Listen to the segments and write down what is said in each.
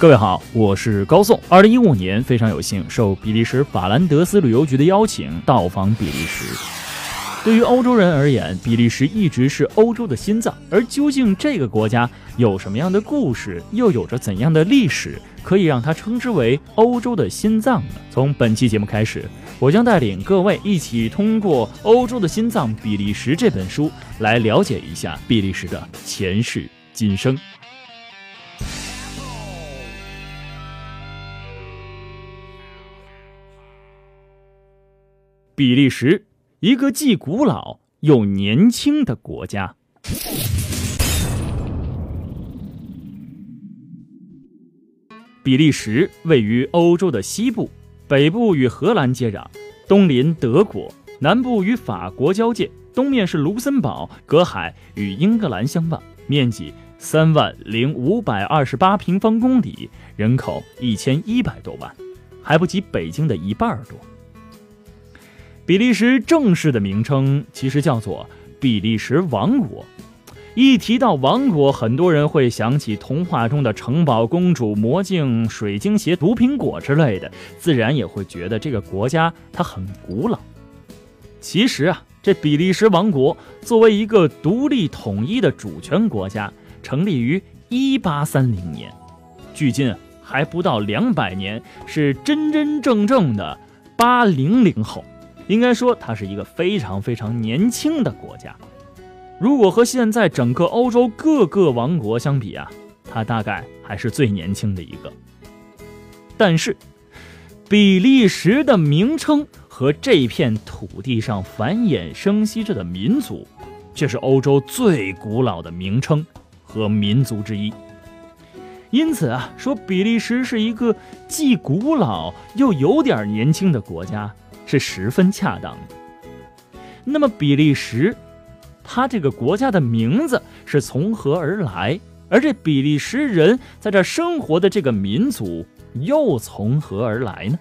各位好，我是高颂。二零一五年，非常有幸受比利时法兰德斯旅游局的邀请，到访比利时。对于欧洲人而言，比利时一直是欧洲的心脏。而究竟这个国家有什么样的故事，又有着怎样的历史，可以让它称之为欧洲的心脏呢？从本期节目开始，我将带领各位一起通过《欧洲的心脏——比利时》这本书，来了解一下比利时的前世今生。比利时，一个既古老又年轻的国家。比利时位于欧洲的西部，北部与荷兰接壤，东临德国，南部与法国交界，东面是卢森堡，隔海与英格兰相望，面积三万零五百二十八平方公里，人口一千一百多万，还不及北京的一半多。比利时正式的名称其实叫做比利时王国。一提到王国，很多人会想起童话中的城堡公主、魔镜、水晶鞋、毒苹果之类的，自然也会觉得这个国家它很古老。其实啊，这比利时王国作为一个独立统一的主权国家，成立于一八三零年，距今还不到两百年，是真真正正的八零零后。应该说，它是一个非常非常年轻的国家。如果和现在整个欧洲各个王国相比啊，它大概还是最年轻的一个。但是，比利时的名称和这片土地上繁衍生息着的民族，却是欧洲最古老的名称和民族之一。因此啊，说比利时是一个既古老又有点年轻的国家。是十分恰当的。那么，比利时，它这个国家的名字是从何而来？而这比利时人在这生活的这个民族又从何而来呢？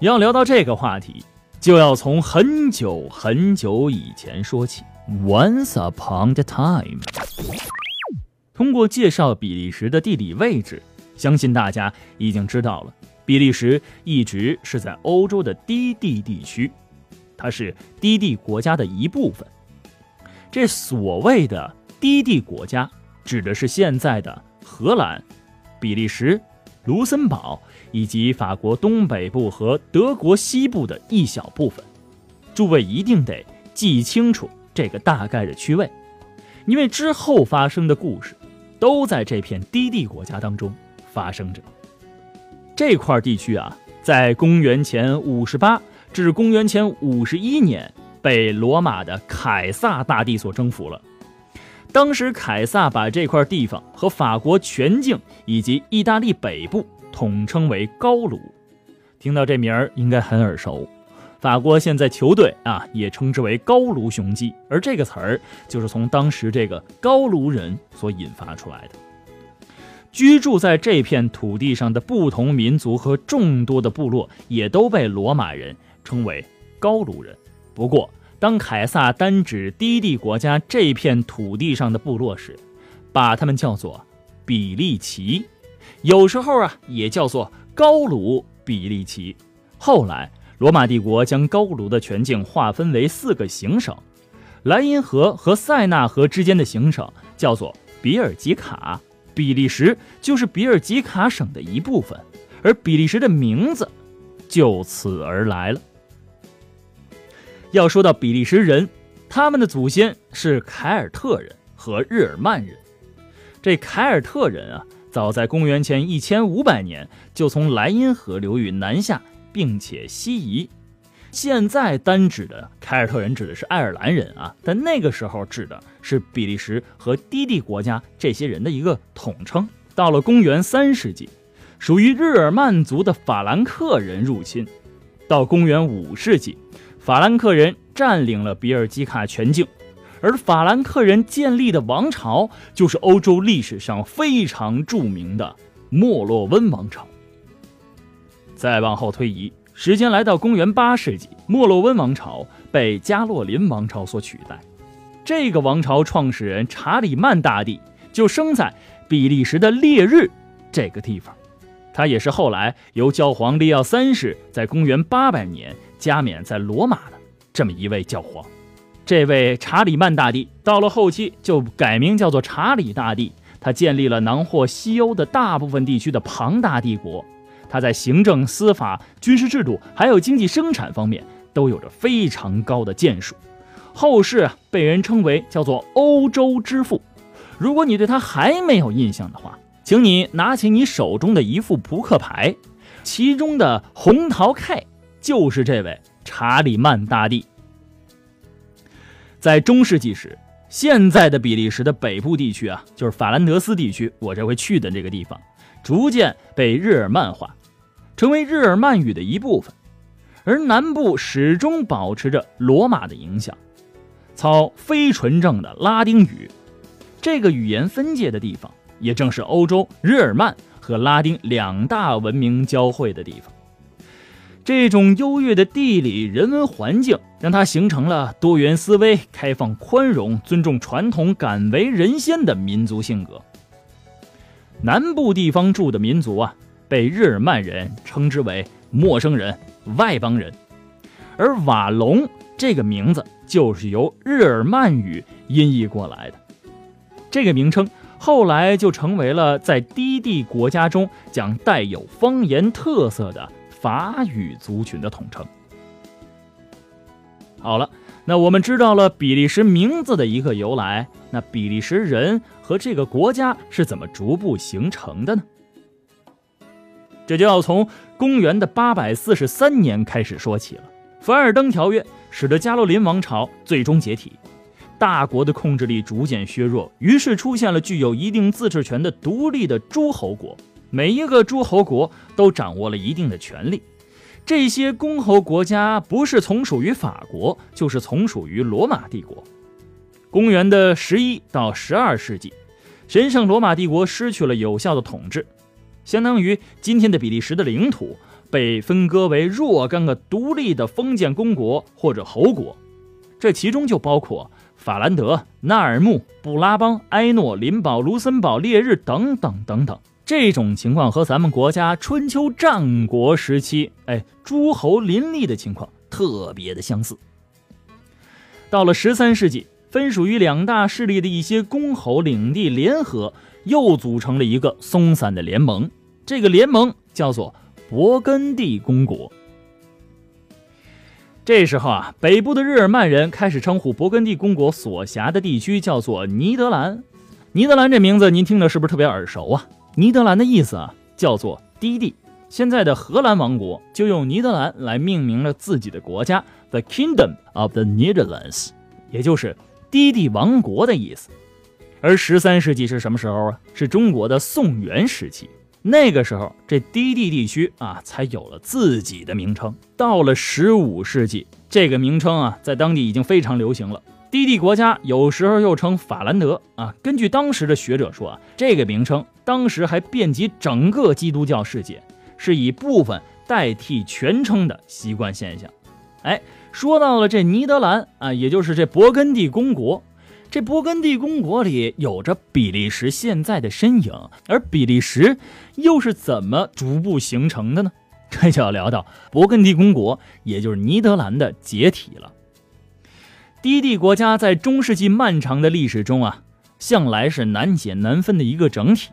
要聊到这个话题，就要从很久很久以前说起。Once upon a time，通过介绍比利时的地理位置，相信大家已经知道了。比利时一直是在欧洲的低地地区，它是低地国家的一部分。这所谓的低地国家，指的是现在的荷兰、比利时、卢森堡以及法国东北部和德国西部的一小部分。诸位一定得记清楚这个大概的区位，因为之后发生的故事，都在这片低地国家当中发生着。这块地区啊，在公元前五十八至公元前五十一年被罗马的凯撒大帝所征服了。当时凯撒把这块地方和法国全境以及意大利北部统称为高卢。听到这名儿应该很耳熟。法国现在球队啊也称之为高卢雄鸡，而这个词儿就是从当时这个高卢人所引发出来的。居住在这片土地上的不同民族和众多的部落，也都被罗马人称为高卢人。不过，当凯撒单指低地国家这片土地上的部落时，把他们叫做比利奇，有时候啊也叫做高卢比利奇。后来，罗马帝国将高卢的全境划分为四个行省，莱茵河和塞纳河之间的行省叫做比尔吉卡。比利时就是比尔吉卡省的一部分，而比利时的名字就此而来了。要说到比利时人，他们的祖先是凯尔特人和日耳曼人。这凯尔特人啊，早在公元前一千五百年就从莱茵河流域南下，并且西移。现在单指的凯尔特人指的是爱尔兰人啊，但那个时候指的是比利时和低地国家这些人的一个统称。到了公元三世纪，属于日耳曼族的法兰克人入侵。到公元五世纪，法兰克人占领了比尔吉卡全境，而法兰克人建立的王朝就是欧洲历史上非常著名的莫洛温王朝。再往后推移。时间来到公元八世纪，莫洛温王朝被加洛林王朝所取代。这个王朝创始人查理曼大帝就生在比利时的烈日这个地方。他也是后来由教皇利奥三世在公元800年加冕在罗马的这么一位教皇。这位查理曼大帝到了后期就改名叫做查理大帝，他建立了囊括西欧的大部分地区的庞大帝国。他在行政、司法、军事制度还有经济生产方面都有着非常高的建树，后世被人称为叫做欧洲之父。如果你对他还没有印象的话，请你拿起你手中的一副扑克牌，其中的红桃 K 就是这位查理曼大帝。在中世纪时，现在的比利时的北部地区啊，就是法兰德斯地区，我这回去的这个地方，逐渐被日耳曼化，成为日耳曼语的一部分，而南部始终保持着罗马的影响，操非纯正的拉丁语。这个语言分界的地方。也正是欧洲日耳曼和拉丁两大文明交汇的地方。这种优越的地理人文环境，让它形成了多元思维、开放宽容、尊重传统、敢为人先的民族性格。南部地方住的民族啊，被日耳曼人称之为陌生人、外邦人，而瓦隆这个名字就是由日耳曼语音译过来的。这个名称。后来就成为了在低地国家中讲带有方言特色的法语族群的统称。好了，那我们知道了比利时名字的一个由来，那比利时人和这个国家是怎么逐步形成的呢？这就要从公元的八百四十三年开始说起了。凡尔登条约使得加洛林王朝最终解体。大国的控制力逐渐削弱，于是出现了具有一定自治权的独立的诸侯国。每一个诸侯国都掌握了一定的权力。这些公侯国家不是从属于法国，就是从属于罗马帝国。公元的十一到十二世纪，神圣罗马帝国失去了有效的统治，相当于今天的比利时的领土被分割为若干个独立的封建公国或者侯国，这其中就包括。法兰德、纳尔穆、布拉邦、埃诺、林堡、卢森堡、列日等等等等，这种情况和咱们国家春秋战国时期，哎，诸侯林立的情况特别的相似。到了十三世纪，分属于两大势力的一些公侯领地联合，又组成了一个松散的联盟，这个联盟叫做勃艮第公国。这时候啊，北部的日耳曼人开始称呼勃艮第公国所辖的地区叫做尼德兰。尼德兰这名字您听着是不是特别耳熟啊？尼德兰的意思啊叫做低地。现在的荷兰王国就用尼德兰来命名了自己的国家，The Kingdom of the Netherlands，也就是低地王国的意思。而十三世纪是什么时候啊？是中国的宋元时期。那个时候，这低地地区啊，才有了自己的名称。到了十五世纪，这个名称啊，在当地已经非常流行了。低地国家有时候又称法兰德啊。根据当时的学者说啊，这个名称当时还遍及整个基督教世界，是以部分代替全称的习惯现象。哎，说到了这尼德兰啊，也就是这勃艮第公国。这勃艮第公国里有着比利时现在的身影，而比利时又是怎么逐步形成的呢？这就要聊到勃艮第公国，也就是尼德兰的解体了。低地国家在中世纪漫长的历史中啊，向来是难解难分的一个整体。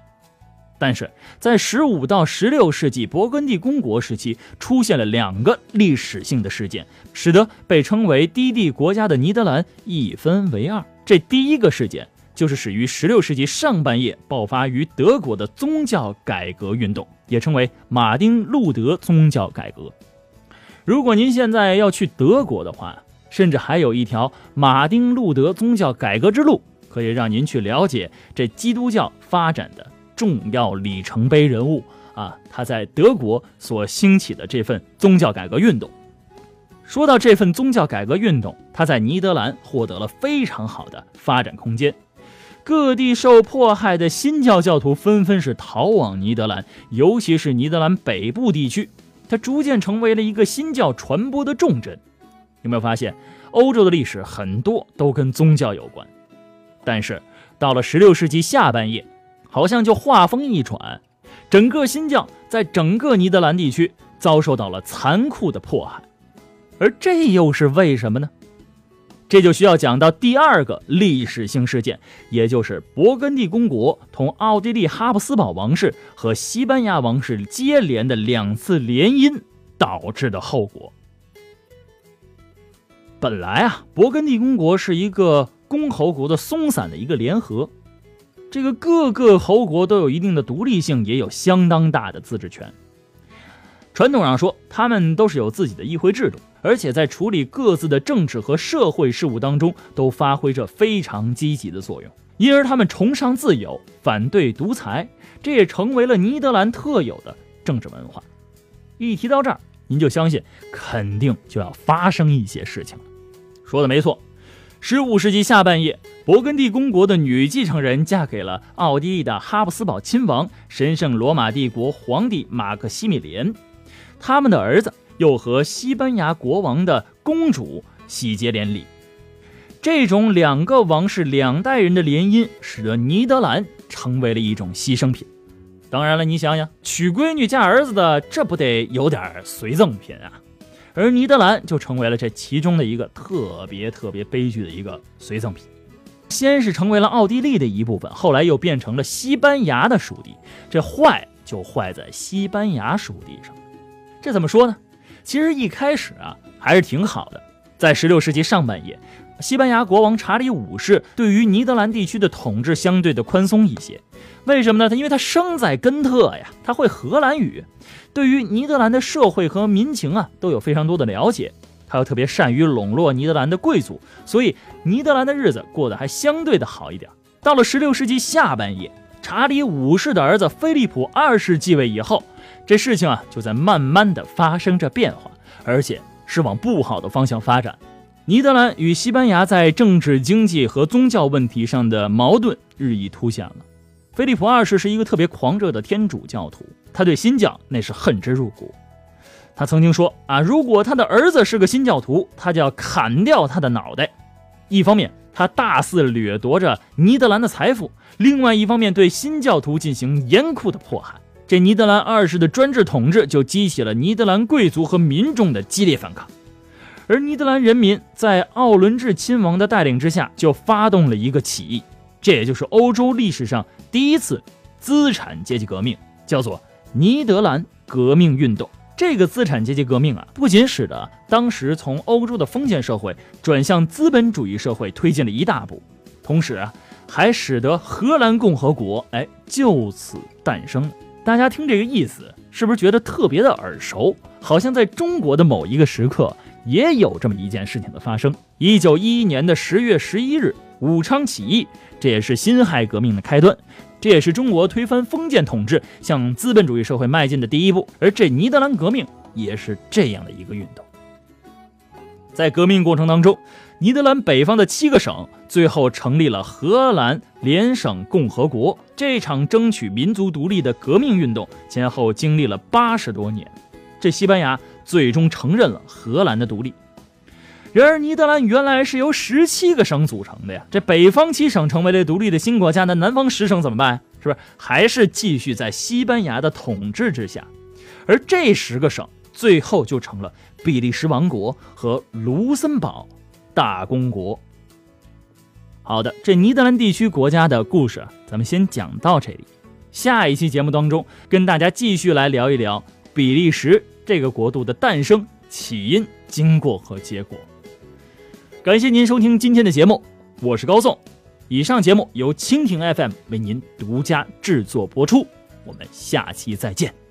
但是在十五到十六世纪勃艮第公国时期，出现了两个历史性的事件，使得被称为低地国家的尼德兰一分为二。这第一个事件就是始于16世纪上半叶爆发于德国的宗教改革运动，也称为马丁路德宗教改革。如果您现在要去德国的话，甚至还有一条马丁路德宗教改革之路，可以让您去了解这基督教发展的重要里程碑人物啊，他在德国所兴起的这份宗教改革运动。说到这份宗教改革运动，他在尼德兰获得了非常好的发展空间。各地受迫害的新教教徒纷纷是逃往尼德兰，尤其是尼德兰北部地区，它逐渐成为了一个新教传播的重镇。有没有发现，欧洲的历史很多都跟宗教有关？但是到了十六世纪下半叶，好像就话锋一转，整个新教。在整个尼德兰地区遭受到了残酷的迫害，而这又是为什么呢？这就需要讲到第二个历史性事件，也就是勃艮第公国同奥地利哈布斯堡王室和西班牙王室接连的两次联姻导致的后果。本来啊，勃艮第公国是一个公侯国的松散的一个联合，这个各个侯国都有一定的独立性，也有相当大的自治权。传统上说，他们都是有自己的议会制度。而且在处理各自的政治和社会事务当中，都发挥着非常积极的作用。因而他们崇尚自由，反对独裁，这也成为了尼德兰特有的政治文化。一提到这儿，您就相信肯定就要发生一些事情了。说的没错，十五世纪下半叶，勃艮第公国的女继承人嫁给了奥地利的哈布斯堡亲王、神圣罗马帝国皇帝马克西米连，他们的儿子。又和西班牙国王的公主喜结连理，这种两个王室两代人的联姻，使得尼德兰成为了一种牺牲品。当然了，你想想，娶闺女嫁儿子的，这不得有点随赠品啊？而尼德兰就成为了这其中的一个特别特别悲剧的一个随赠品。先是成为了奥地利的一部分，后来又变成了西班牙的属地。这坏就坏在西班牙属地上，这怎么说呢？其实一开始啊还是挺好的，在十六世纪上半叶，西班牙国王查理五世对于尼德兰地区的统治相对的宽松一些。为什么呢？他因为他生在根特呀，他会荷兰语，对于尼德兰的社会和民情啊都有非常多的了解。他又特别善于笼络尼德兰的贵族，所以尼德兰的日子过得还相对的好一点。到了十六世纪下半叶，查理五世的儿子菲利普二世继位以后。这事情啊，就在慢慢的发生着变化，而且是往不好的方向发展。尼德兰与西班牙在政治、经济和宗教问题上的矛盾日益凸显了。菲利普二世是一个特别狂热的天主教徒，他对新教那是恨之入骨。他曾经说啊，如果他的儿子是个新教徒，他就要砍掉他的脑袋。一方面，他大肆掠夺着尼德兰的财富；另外一方面，对新教徒进行严酷的迫害。这尼德兰二世的专制统治就激起了尼德兰贵族和民众的激烈反抗，而尼德兰人民在奥伦治亲王的带领之下，就发动了一个起义，这也就是欧洲历史上第一次资产阶级革命，叫做尼德兰革命运动。这个资产阶级革命啊，不仅使得当时从欧洲的封建社会转向资本主义社会推进了一大步，同时啊，还使得荷兰共和国哎就此诞生。大家听这个意思，是不是觉得特别的耳熟？好像在中国的某一个时刻也有这么一件事情的发生。一九一一年的十月十一日，武昌起义，这也是辛亥革命的开端，这也是中国推翻封建统治、向资本主义社会迈进的第一步。而这尼德兰革命也是这样的一个运动。在革命过程当中，尼德兰北方的七个省最后成立了荷兰联省共和国。这场争取民族独立的革命运动前后经历了八十多年，这西班牙最终承认了荷兰的独立。然而，尼德兰原来是由十七个省组成的呀，这北方七省成为了独立的新国家，那南方十省怎么办？是不是还是继续在西班牙的统治之下？而这十个省最后就成了。比利时王国和卢森堡大公国。好的，这尼德兰地区国家的故事，咱们先讲到这里。下一期节目当中，跟大家继续来聊一聊比利时这个国度的诞生、起因、经过和结果。感谢您收听今天的节目，我是高颂。以上节目由蜻蜓 FM 为您独家制作播出，我们下期再见。